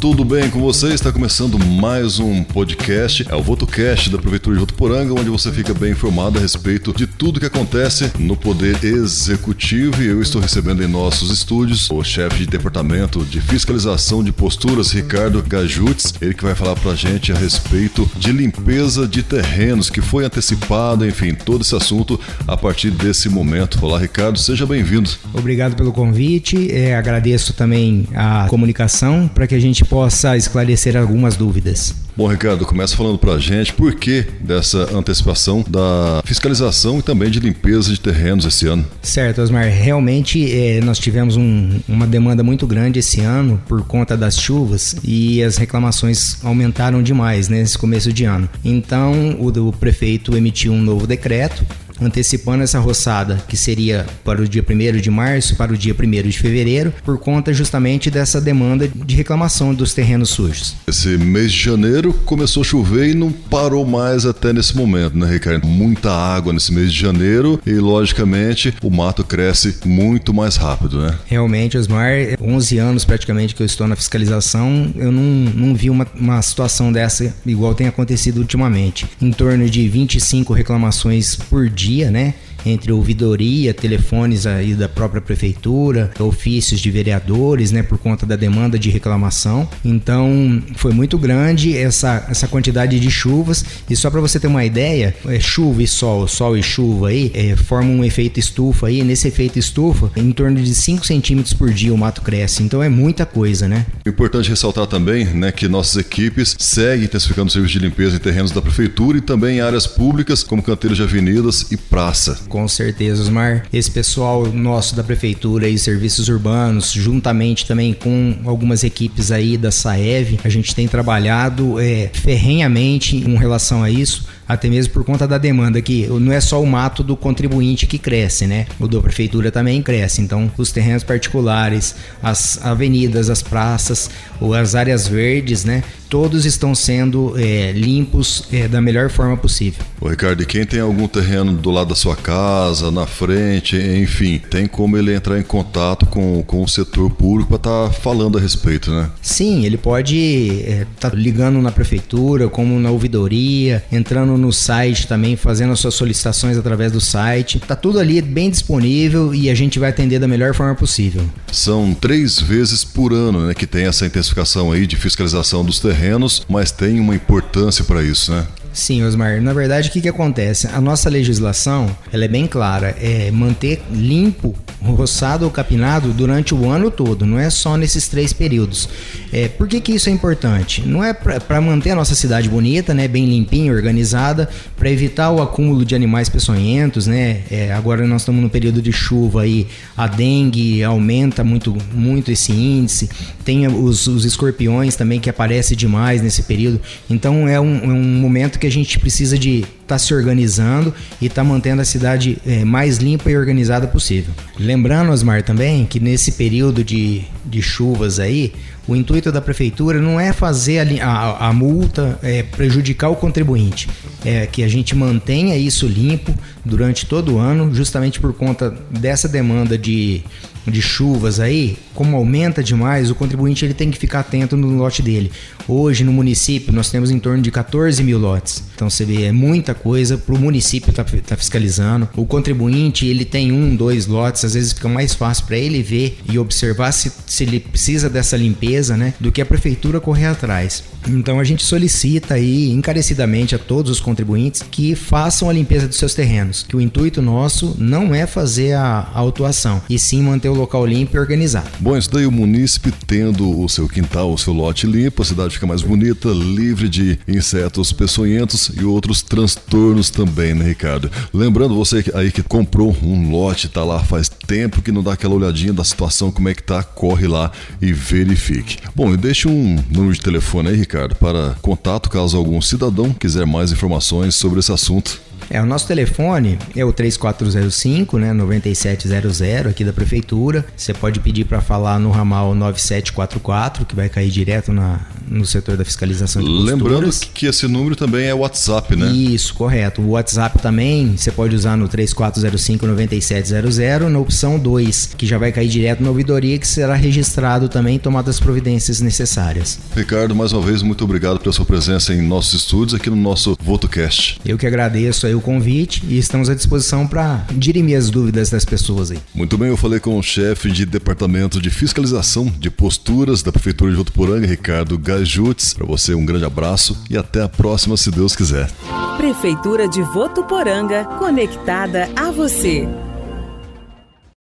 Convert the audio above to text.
tudo bem com você? Está começando mais um podcast, é o VotoCast da Prefeitura de Votuporanga, onde você fica bem informado a respeito de tudo que acontece no Poder Executivo. E eu estou recebendo em nossos estúdios o chefe de Departamento de Fiscalização de Posturas, Ricardo Gajutes, ele que vai falar pra gente a respeito de limpeza de terrenos, que foi antecipado, enfim, todo esse assunto a partir desse momento. Olá, Ricardo, seja bem-vindo. Obrigado pelo convite, é, agradeço também a comunicação para que a gente possa esclarecer algumas dúvidas. Bom, Ricardo, começa falando pra gente por que dessa antecipação da fiscalização e também de limpeza de terrenos esse ano. Certo, Osmar. Realmente é, nós tivemos um, uma demanda muito grande esse ano por conta das chuvas e as reclamações aumentaram demais né, nesse começo de ano. Então o, o prefeito emitiu um novo decreto antecipando essa roçada, que seria para o dia 1 de março, para o dia 1 de fevereiro, por conta justamente dessa demanda de reclamação dos terrenos sujos. Esse mês de janeiro começou a chover e não parou mais até nesse momento, né, Ricardo? Muita água nesse mês de janeiro e, logicamente, o mato cresce muito mais rápido, né? Realmente, Osmar, 11 anos praticamente que eu estou na fiscalização, eu não, não vi uma, uma situação dessa igual tem acontecido ultimamente. Em torno de 25 reclamações por dia dia, né? Entre ouvidoria, telefones aí da própria prefeitura, ofícios de vereadores, né, por conta da demanda de reclamação. Então, foi muito grande essa, essa quantidade de chuvas. E só para você ter uma ideia, é, chuva e sol, sol e chuva aí, é, formam um efeito estufa aí. Nesse efeito estufa, em torno de 5 centímetros por dia o mato cresce. Então, é muita coisa, né? Importante ressaltar também, né, que nossas equipes seguem intensificando o serviço de limpeza em terrenos da prefeitura e também em áreas públicas, como canteiros de avenidas e praça. Com certeza, Osmar. Esse pessoal nosso da prefeitura e serviços urbanos, juntamente também com algumas equipes aí da Saev, a gente tem trabalhado é, ferrenhamente com relação a isso até mesmo por conta da demanda que não é só o mato do contribuinte que cresce, né? O da prefeitura também cresce. Então, os terrenos particulares, as avenidas, as praças, ou as áreas verdes, né? Todos estão sendo é, limpos é, da melhor forma possível. Ô Ricardo, e quem tem algum terreno do lado da sua casa, na frente, enfim, tem como ele entrar em contato com, com o setor público para estar tá falando a respeito, né? Sim, ele pode estar é, tá ligando na prefeitura, como na ouvidoria, entrando no site também, fazendo as suas solicitações através do site. Tá tudo ali bem disponível e a gente vai atender da melhor forma possível. São três vezes por ano né, que tem essa intensificação aí de fiscalização dos terrenos, mas tem uma importância para isso, né? Sim, Osmar. Na verdade, o que, que acontece? A nossa legislação ela é bem clara, é manter limpo roçado ou capinado durante o ano todo, não é só nesses três períodos. É, por que, que isso é importante? Não é para manter a nossa cidade bonita, né, bem limpinha, organizada, para evitar o acúmulo de animais peçonhentos, né? É, agora nós estamos no período de chuva aí, a dengue aumenta muito, muito esse índice. Tem os, os escorpiões também que aparecem demais nesse período. Então é um, é um momento que a gente precisa de estar tá se organizando e estar tá mantendo a cidade é, mais limpa e organizada possível. Lembrando, Osmar, também que nesse período de, de chuvas aí, o intuito da prefeitura não é fazer a, a, a multa é, prejudicar o contribuinte, é que a gente mantenha isso limpo durante todo o ano, justamente por conta dessa demanda de de chuvas aí, como aumenta demais, o contribuinte ele tem que ficar atento no lote dele. Hoje no município nós temos em torno de 14 mil lotes. Então você vê, é muita coisa para o município tá, tá fiscalizando. O contribuinte ele tem um, dois lotes, às vezes fica mais fácil para ele ver e observar se, se ele precisa dessa limpeza, né? Do que a prefeitura correr atrás. Então a gente solicita aí encarecidamente a todos os contribuintes que façam a limpeza dos seus terrenos. Que o intuito nosso não é fazer a, a autuação, e sim manter o local limpo e organizado. Bom, isso daí o munícipe tendo o seu quintal, o seu lote limpo, a cidade fica mais bonita, livre de insetos peçonhentos e outros transtornos também, né, Ricardo? Lembrando você aí que comprou um lote, tá lá faz tempo que não dá aquela olhadinha da situação, como é que tá, corre lá e verifique. Bom, e deixe um número de telefone aí, Ricardo, para contato caso algum cidadão quiser mais informações sobre esse assunto. É, o nosso telefone é o 3405, né, 9700 aqui da prefeitura. Você pode pedir para falar no ramal 9744, que vai cair direto na, no setor da fiscalização de posturas. Lembrando que esse número também é WhatsApp, né? Isso, correto. O WhatsApp também você pode usar no 3405 9700 na opção 2, que já vai cair direto na ouvidoria que será registrado também tomado as providências necessárias. Ricardo, mais uma vez muito obrigado pela sua presença em nossos estúdios aqui no nosso VotoCast. Eu que agradeço aí o convite e estamos à disposição para dirimir as dúvidas das pessoas aí. Muito bem, eu falei com o chefe de departamento de fiscalização de posturas da prefeitura de Votuporanga, Ricardo Gajutes. Para você um grande abraço e até a próxima, se Deus quiser. Prefeitura de Votuporanga, conectada a você.